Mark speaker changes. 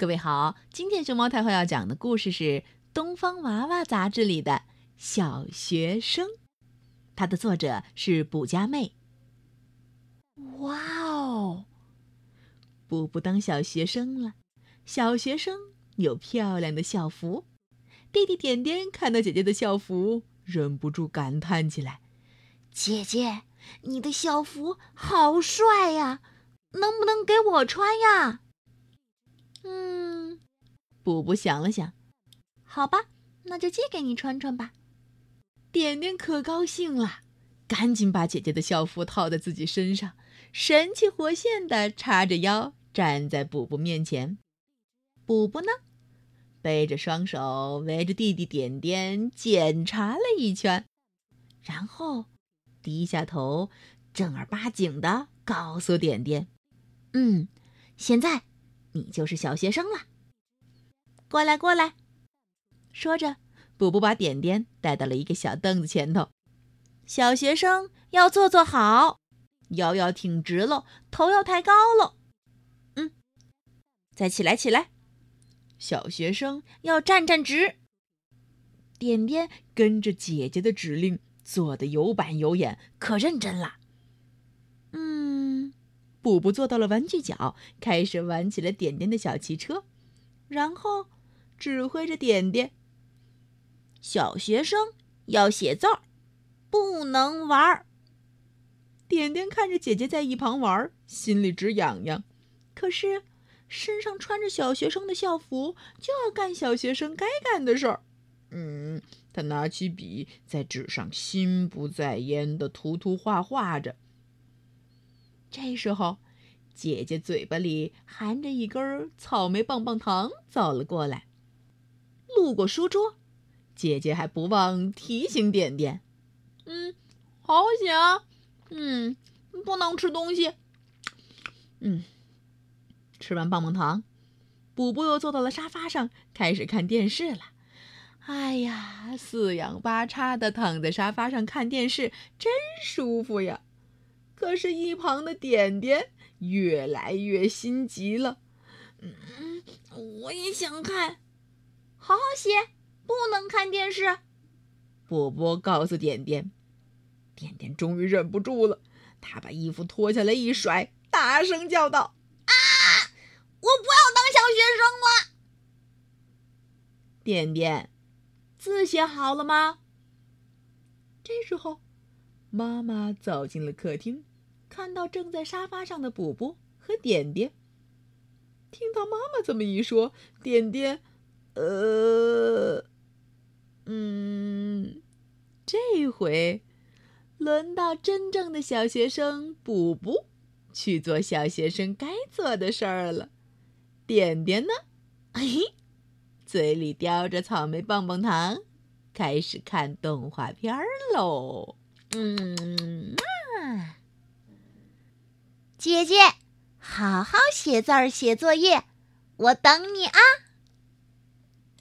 Speaker 1: 各位好，今天熊猫太后要讲的故事是《东方娃娃》杂志里的小学生，它的作者是卜家妹。哇哦，布布当小学生了，小学生有漂亮的校服。弟弟点点看到姐姐的校服，忍不住感叹起来：“
Speaker 2: 姐姐，你的校服好帅呀，能不能给我穿呀？”
Speaker 1: 嗯，布布想了想，
Speaker 2: 好吧，那就借给你穿穿吧。
Speaker 1: 点点可高兴了，赶紧把姐姐的校服套在自己身上，神气活现的叉着腰站在布布面前。布布呢，背着双手围着弟弟点点检查了一圈，然后低下头，正儿八经的告诉点点：“
Speaker 2: 嗯，现在。”你就是小学生了，
Speaker 1: 过来，过来。说着，布布把点点带到了一个小凳子前头。小学生要坐坐好，腰要挺直了，头要抬高了。嗯，再起来，起来。小学生要站站直。点点跟着姐姐的指令做的有板有眼，可认真了。布布坐到了玩具角，开始玩起了点点的小汽车，然后指挥着点点。小学生要写字儿，不能玩儿。点点看着姐姐在一旁玩，心里直痒痒，可是身上穿着小学生的校服，就要干小学生该干的事儿。嗯，他拿起笔在纸上心不在焉的涂涂画画着。这时候，姐姐嘴巴里含着一根草莓棒棒糖走了过来。路过书桌，姐姐还不忘提醒点点：“嗯，好好写啊，嗯，不能吃东西。”嗯，吃完棒棒糖，补补又坐到了沙发上，开始看电视了。哎呀，四仰八叉的躺在沙发上看电视，真舒服呀！可是，一旁的点点越来越心急了。
Speaker 2: 嗯，我也想看，好好写，不能看电视。
Speaker 1: 波波告诉点点，点点终于忍不住了，他把衣服脱下来一甩，大声叫道：“
Speaker 2: 啊！我不要当小学生了！”
Speaker 1: 点点，字写好了吗？这时候，妈妈走进了客厅。看到正在沙发上的补补和点点，听到妈妈这么一说，点点，呃，嗯，这回轮到真正的小学生补补去做小学生该做的事儿了。点点呢，嘿，嘴里叼着草莓棒棒糖，开始看动画片喽。嗯啊。
Speaker 2: 姐姐，好好写字儿、写作业，我等你啊。